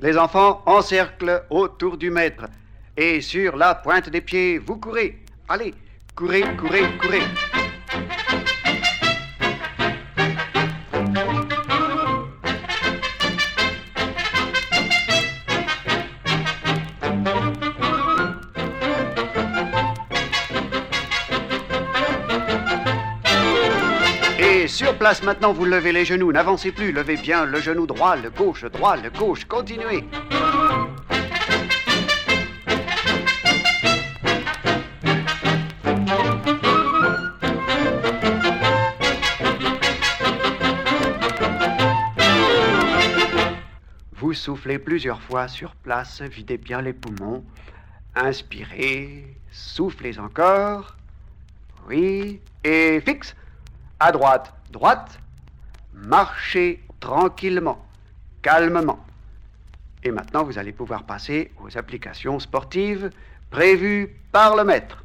Les enfants en cercle autour du maître. Et sur la pointe des pieds, vous courez. Allez, courez, courez, courez. Et sur place maintenant, vous levez les genoux, n'avancez plus, levez bien le genou droit, le gauche, droit, le gauche, continuez. Vous soufflez plusieurs fois sur place, videz bien les poumons. Inspirez, soufflez encore. Oui, et fixe. À droite, droite. Marchez tranquillement, calmement. Et maintenant, vous allez pouvoir passer aux applications sportives prévues par le maître.